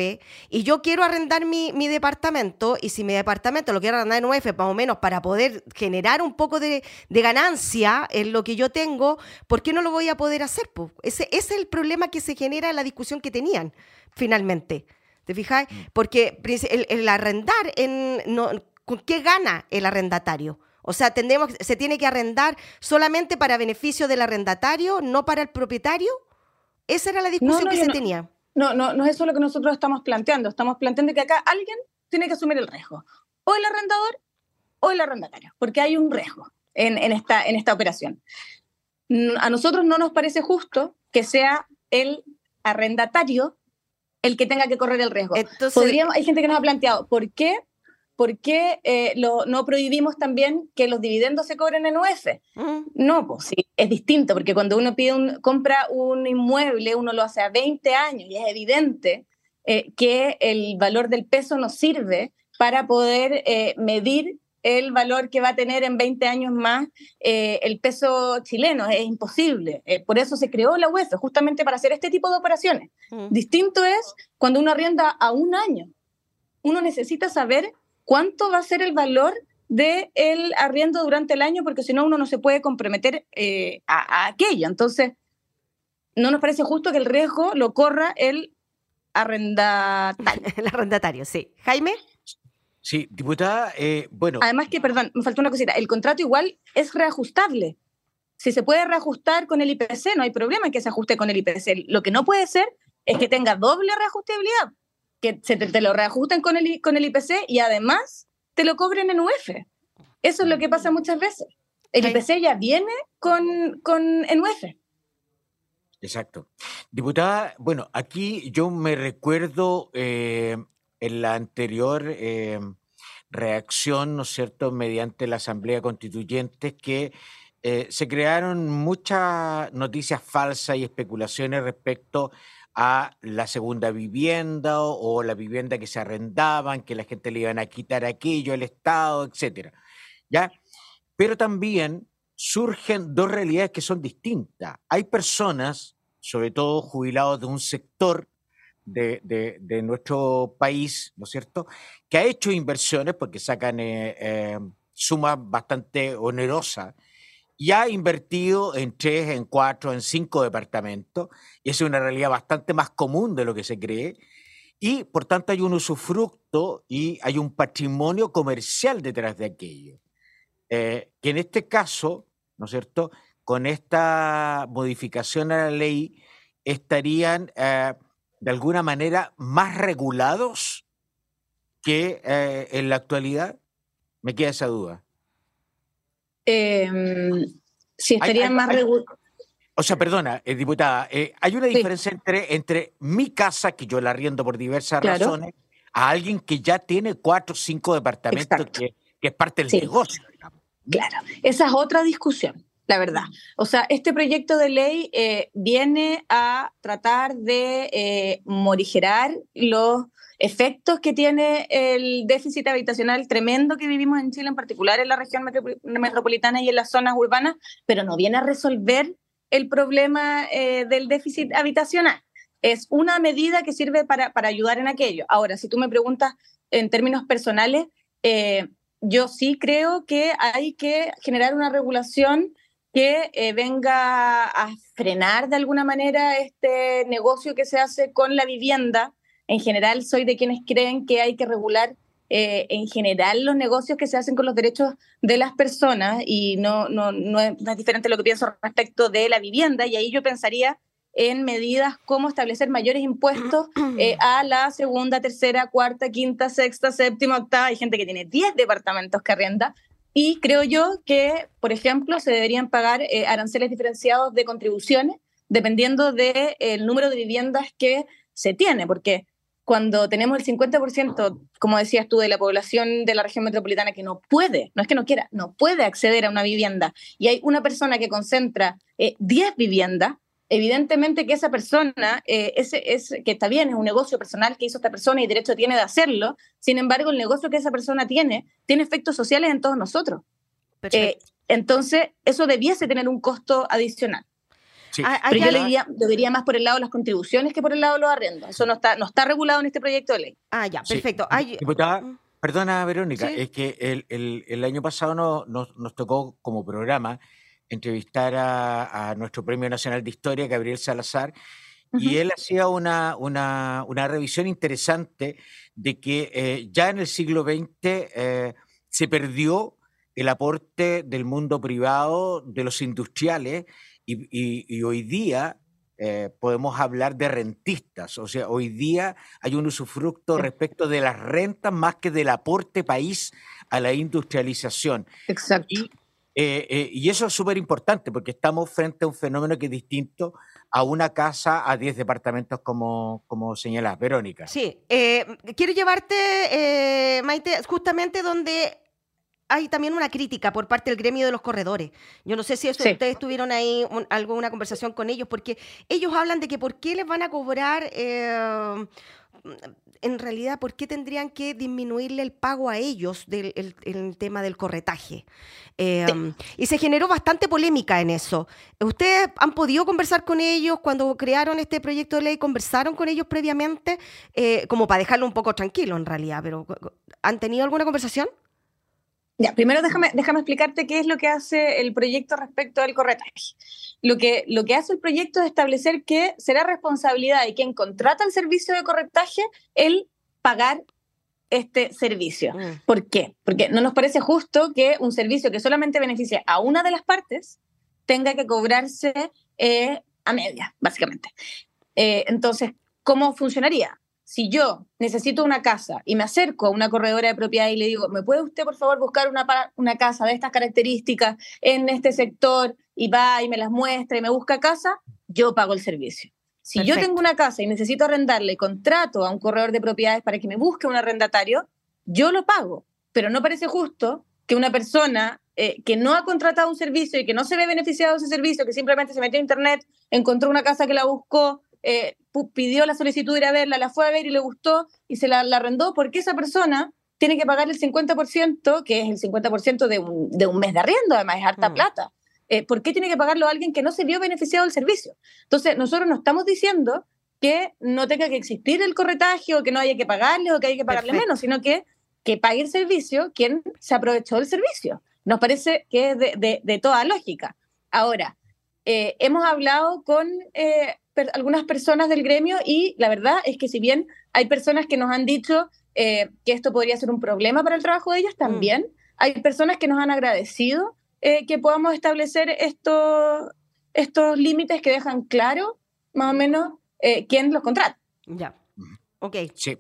y yo quiero arrendar mi, departamento, y si mi departamento lo quiero arrendar en UF, más o menos para poder generar un poco de, ganancia en lo que yo tengo, ¿por qué no lo voy a poder hacer? Ese, ese es el problema que se genera en la discusión que tenían, finalmente. ¿Te fijas? Mm. Porque el, arrendar, en, no, ¿con qué gana el arrendatario? O sea, tendemos, se tiene que arrendar solamente para beneficio del arrendatario, no para el propietario. Esa era la discusión que se tenía. No, no, no es eso lo que nosotros estamos planteando. Estamos planteando que acá alguien tiene que asumir el riesgo. O el arrendador o el arrendatario, porque hay un riesgo en, esta, en esta operación. A nosotros no nos parece justo que sea el arrendatario el que tenga que correr el riesgo. Podríamos, hay gente que nos ha planteado, ¿por qué ¿por qué eh, no prohibimos también que los dividendos se cobren en UF? Mm. No, pues sí, es distinto, porque cuando uno pide un, compra un inmueble, uno lo hace a 20 años y es evidente eh, que el valor del peso nos sirve para poder eh, medir el valor que va a tener en 20 años más el peso chileno. Es imposible. por eso se creó la UEF, justamente para hacer este tipo de operaciones. Mm. Distinto es cuando uno arrienda a un año uno necesita saber cuánto va a ser el valor del el arriendo durante el año, porque si no, uno no se puede comprometer eh, a, aquello. Entonces, no nos parece justo que el riesgo lo corra el arrendatario. el arrendatario, sí. Jaime. Sí, diputada, eh, bueno. Además que, perdón, me faltó una cosita, el contrato igual es reajustable. Si se puede reajustar con el IPC, no hay problema en que se ajuste con el IPC. Lo que no puede ser es que tenga doble reajustabilidad, que se te, lo reajusten con el, con el IPC y además te lo cobren en UF. Eso es lo que pasa muchas veces. El IPC ya viene con, con en UF. Exacto. Diputada, bueno, aquí yo me recuerdo eh, en la anterior eh, reacción, ¿no es cierto?, mediante la Asamblea Constituyente, que eh, se crearon muchas noticias falsas y especulaciones respecto a la segunda vivienda o, la vivienda que se arrendaban, que la gente le iban a quitar aquello, el Estado, etcétera. ¿Ya? Pero también surgen dos realidades que son distintas. Hay personas, sobre todo jubilados de un sector de, nuestro país, ¿no es cierto?, que ha hecho inversiones porque sacan eh, eh, sumas bastante onerosas y ha invertido en tres, en cuatro, en cinco departamentos, y es una realidad bastante más común de lo que se cree, y por tanto hay un usufructo y hay un patrimonio comercial detrás de aquello, eh, que en este caso, ¿no es cierto?, con esta modificación a la ley estarían eh, de alguna manera más regulados que eh, en la actualidad. Me queda esa duda. Em, si estarían más regulados. O sea, perdona, eh, diputada, eh, hay una diferencia entre, entre mi casa, que yo la arriendo por diversas razones, a alguien que ya tiene cuatro o cinco departamentos que, es parte del negocio. Claro, esa es otra discusión, la verdad. O sea, este proyecto de ley eh, viene a tratar de morigerar los efectos que tiene el déficit habitacional tremendo que vivimos en Chile, en particular en la región metropolitana y en las zonas urbanas, pero no viene a resolver el problema eh, del déficit habitacional. Es una medida que sirve para, para, ayudar en aquello. Ahora, si tú me preguntas en términos personales, eh, yo sí creo que hay que generar una regulación que eh, venga a frenar de alguna manera este negocio que se hace con la vivienda, en general soy de quienes creen que hay que regular eh, en general los negocios que se hacen con los derechos de las personas y no, no, no, es, diferente lo que pienso respecto de la vivienda y ahí yo pensaría en medidas como establecer mayores impuestos eh, a la segunda, tercera, cuarta, quinta, sexta, séptima, octava. Hay gente que tiene 10 departamentos que arrienda y creo yo que, por ejemplo, se deberían pagar eh, aranceles diferenciados de contribuciones dependiendo del número de viviendas que se tiene, porque cuando tenemos el 50%, como decías tú, de la población de la región metropolitana que no puede, no es que no quiera, no puede acceder a una vivienda, y hay una persona que concentra 10 eh, viviendas, evidentemente que esa persona, eh, ese, es, que está bien, es un negocio personal que hizo esta persona y derecho tiene de hacerlo, sin embargo, el negocio que esa persona tiene tiene efectos sociales en todos nosotros. Eh, entonces, eso debiese tener un costo adicional. Ah, Pero yo lo diría, más por el lado de las contribuciones que por el lado de los arrendos. Eso no está, no está regulado en este proyecto de ley. Ah, ya, perfecto. Mm. perdona, Verónica, es que el, el, año pasado no, nos, nos, tocó como programa entrevistar a, a, nuestro Premio Nacional de Historia, Gabriel Salazar, y él hacía una, una, una, revisión interesante de que eh, ya en el siglo XX eh, se perdió el aporte del mundo privado, de los industriales, y, hoy día eh, podemos hablar de rentistas, o sea, hoy día hay un usufructo respecto de las rentas más que del aporte país a la industrialización. Exacto. Y, eh, eh, y eso es súper importante porque estamos frente a un fenómeno que es distinto a una casa a 10 departamentos como, como señalas, Verónica. Sí, quiero llevarte, Maite, justamente donde hay también una crítica por parte del gremio de los corredores. Yo no sé si ustedes tuvieron ahí alguna conversación con ellos, porque ellos hablan de que por qué les van a cobrar... Eh, en realidad, ¿por qué tendrían que disminuirle el pago a ellos del el, tema del corretaje? Em, y se generó bastante polémica en eso. ¿Ustedes han podido conversar con ellos cuando crearon este proyecto de ley? ¿Conversaron con ellos previamente? Eh, como para dejarlo un poco tranquilo en realidad, pero ¿han tenido alguna conversación? Ya, primero déjame, déjame explicarte qué es lo que hace el proyecto respecto al corretaje. Lo que, lo que hace el proyecto es establecer que será responsabilidad de quien contrata el servicio de corretaje el pagar este servicio. Mm. ¿Por qué? Porque no nos parece justo que un servicio que solamente beneficia a una de las partes tenga que cobrarse eh, a media, básicamente. Eh, entonces, ¿cómo funcionaría? Si yo necesito una casa y me acerco a una corredora de propiedad y le digo, ¿me puede usted por favor buscar una, una casa de estas características en este sector? Y va y me las muestra y me busca casa, yo pago el servicio. Si yo tengo una casa y necesito arrendarle y contrato a un corredor de propiedades para que me busque un arrendatario, yo lo pago. Pero no parece justo que una persona eh, que no ha contratado un servicio y que no se ve beneficiado de ese servicio, que simplemente se metió a internet, encontró una casa que la buscó, eh, pidió la solicitud de ir a verla, la fue a ver y le gustó y se la, arrendó, porque esa persona tiene que pagar el 50%, que es el 50% de un, de un mes de arriendo, además es harta mm. plata. Eh, ¿Por qué tiene que pagarlo a alguien que no se vio beneficiado del servicio? Entonces, nosotros no estamos diciendo que no tenga que existir el corretaje o que no haya que pagarle o que haya que pagarle menos, sino que, que pague el servicio quien se aprovechó del servicio. Nos parece que es de, de, toda lógica. Ahora, eh, hemos hablado con eh, algunas personas del gremio y la verdad es que si bien hay personas que nos han dicho eh, que esto podría ser un problema para el trabajo de ellas, mm. también hay personas que nos han agradecido eh, que podamos establecer estos, estos límites que dejan claro más o menos eh, quién los contrata. Ya. Ok. Sí.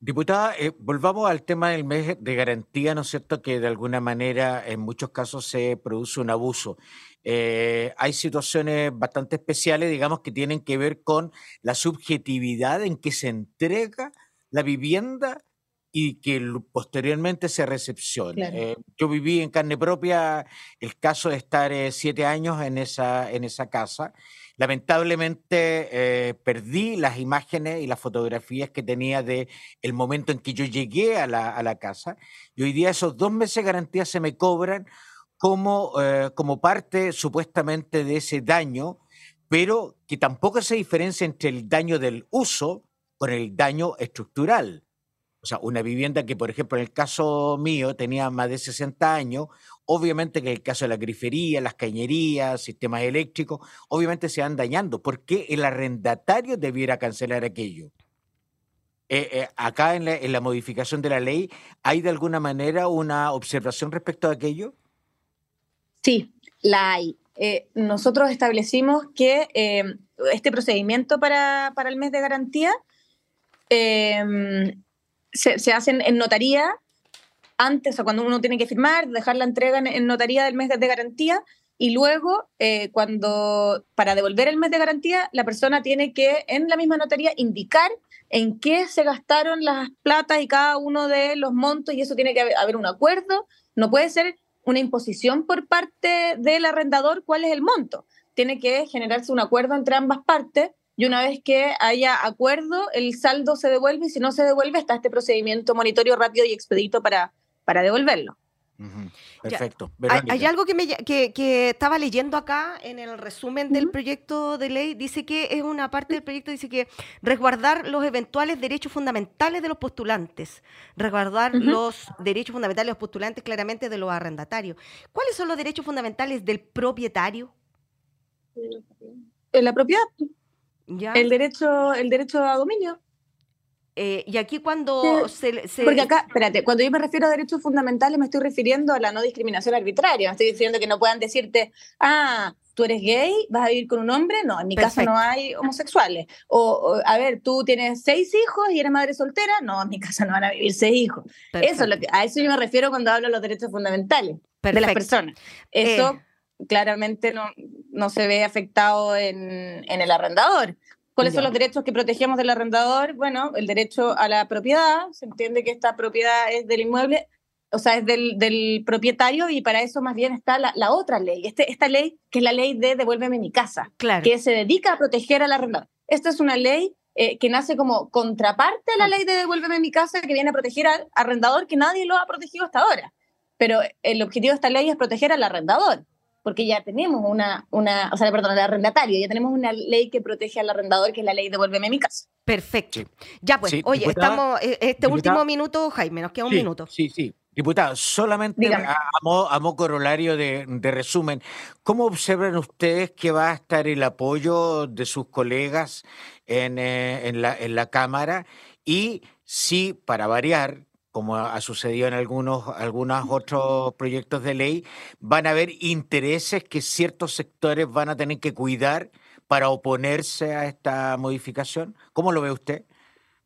Diputada, volvamos al tema del mes de garantía, ¿no es cierto? Que de alguna manera en muchos casos se produce un abuso. Eh, hay situaciones bastante especiales, digamos, que tienen que ver con la subjetividad en que se entrega la vivienda y que posteriormente se recepciona. Eh, yo viví en carne propia el caso de estar eh, siete años en esa, en esa casa. Lamentablemente perdí las imágenes y las fotografías que tenía de el momento en que yo llegué a la, a la casa. Y hoy día esos dos meses de garantía se me cobran como, eh, como parte supuestamente de ese daño, pero que tampoco se diferencia entre el daño del uso con el daño estructural. O sea, una vivienda que, por ejemplo, en el caso mío tenía más de 60 años, obviamente que en el caso de la grifería, las cañerías, sistemas eléctricos, obviamente se van dañando. ¿Por qué el arrendatario debiera cancelar aquello? Eh, eh, acá en la, en la modificación de la ley, ¿hay de alguna manera una observación respecto a aquello? Sí, la hay. Eh, nosotros establecimos que eh, este procedimiento para, el mes de garantía em, se, se hace en notaría antes o cuando uno tiene que firmar, dejar la entrega en, notaría del mes de garantía y luego eh, cuando para devolver el mes de garantía la persona tiene que en la misma notaría indicar en qué se gastaron las platas y cada uno de los montos y eso tiene que haber un acuerdo. No puede ser una imposición por parte del arrendador cuál es el monto. Tiene que generarse un acuerdo entre ambas partes y una vez que haya acuerdo, el saldo se devuelve y si no se devuelve está este procedimiento monitorio rápido y expedito para, para devolverlo. Perfecto. Hay, algo que, me, que, estaba leyendo acá en el resumen del proyecto de ley. Dice que es una parte del proyecto, dice que resguardar los eventuales derechos fundamentales de los postulantes. Resguardar los derechos fundamentales de los postulantes claramente de los arrendatarios. ¿Cuáles son los derechos fundamentales del propietario? La propiedad. ¿Ya? El derecho, el derecho a dominio. Eh, y aquí cuando se, Porque acá, espérate, cuando yo me refiero a derechos fundamentales me estoy refiriendo a la no discriminación arbitraria. Me estoy diciendo que no puedan decirte, ah, tú eres gay, vas a vivir con un hombre. No, en mi casa no hay homosexuales. O, a ver, tú tienes seis hijos y eres madre soltera. No, en mi casa no van a vivir seis hijos. Eso lo que, a eso yo me refiero cuando hablo de los derechos fundamentales de las personas. Eso eh. claramente no, no se ve afectado en, en el arrendador. ¿Cuáles son los derechos que protegemos del arrendador? Bueno, el derecho a la propiedad, se entiende que esta propiedad es del inmueble, o sea, es del, del propietario y para eso más bien está la, la, otra ley, este, esta ley que es la ley de devuélveme mi casa, que se dedica a proteger al arrendador. Esta es una ley eh, que nace como contraparte a la ley de devuélveme mi casa que viene a proteger al arrendador que nadie lo ha protegido hasta ahora. Pero el objetivo de esta ley es proteger al arrendador, porque ya tenemos una, una o sea, perdón, al arrendatario, ya tenemos una ley que protege al arrendador, que es la ley devuélveme mi casa. Perfecto. Ya pues, oye, estamos, eh, este último minuto, Jaime, nos queda un minuto. Sí, sí. Diputado, solamente a, modo corolario de, resumen, ¿cómo observan ustedes que va a estar el apoyo de sus colegas en, eh, en, la, en la Cámara? Y si, para variar, como ha sucedido en algunos, algunos otros proyectos de ley, van a haber intereses que ciertos sectores van a tener que cuidar para oponerse a esta modificación. ¿Cómo lo ve usted?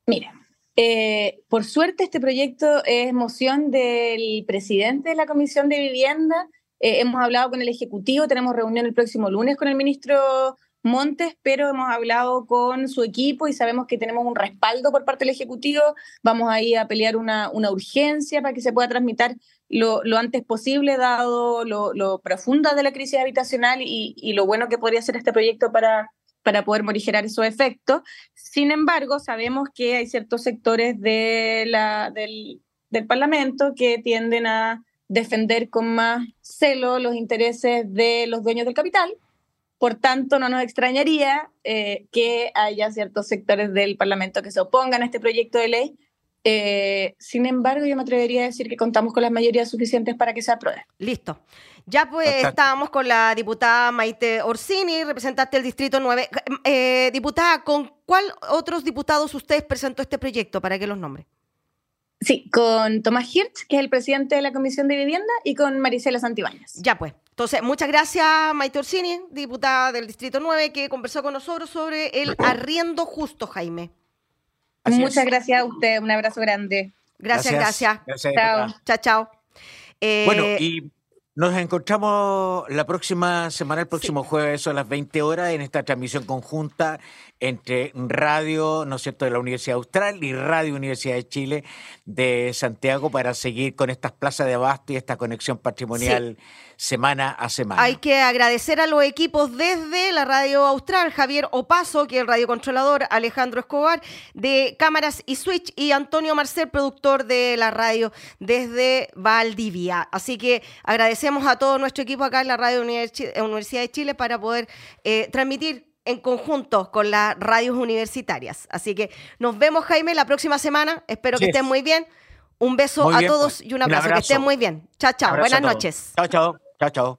Mira, eh, por suerte, este proyecto es moción del presidente de la Comisión de Vivienda. Eh, hemos hablado con el Ejecutivo, tenemos reunión el próximo lunes con el ministro Montes, pero hemos hablado con su equipo y sabemos que tenemos un respaldo por parte del Ejecutivo. Vamos a ir a pelear una, urgencia para que se pueda transmitir lo, antes posible, dado lo, profunda de la crisis habitacional y, y lo bueno que podría ser este proyecto para, para poder morigerar esos efectos. Sin embargo, sabemos que hay ciertos sectores de del, del Parlamento que tienden a defender con más celo los intereses de los dueños del capital. Por tanto, no nos extrañaría eh, que haya ciertos sectores del Parlamento que se opongan a este proyecto de ley. Eh, sin embargo, yo me atrevería a decir que contamos con las mayorías suficientes para que se apruebe. Listo. Ya pues estábamos con la diputada Maite Orsini, representante del Distrito 9. Eh, diputada, ¿con cuál otros diputados ustedes presentó este proyecto para que los nombre? Sí, con Tomás Hirsch, que es el presidente de la Comisión de Vivienda, y con Marisela Santibáñez. Ya pues. Entonces, muchas gracias Maite Orsini, diputada del Distrito 9, que conversó con nosotros sobre el arriendo justo, Jaime. muchas gracias a usted, un abrazo grande. Gracias, gracias. chao. Chao, chao. bueno, eh, y nos encontramos la próxima semana, el próximo jueves a las 20 horas, en esta transmisión conjunta entre Radio, ¿no es cierto?, de la Universidad Austral y Radio Universidad de Chile de Santiago para seguir con estas plazas de abasto y esta conexión patrimonial semana a semana. Hay que agradecer a los equipos desde la Radio Austral, Javier Opaso, que es el radiocontrolador, Alejandro Escobar, de Cámaras y Switch, y Antonio Marcel, productor de la radio desde Valdivia. Así que agradecemos a todo nuestro equipo acá en la Radio Universidad de Chile para poder eh, transmitir en conjunto con las radios universitarias. Así que nos vemos, Jaime, la próxima semana. Espero que estén muy bien. Un beso a todos pues. y un abrazo. Que estén muy bien. Chao, chao. Buenas noches. Chao, chao. Chao, chao.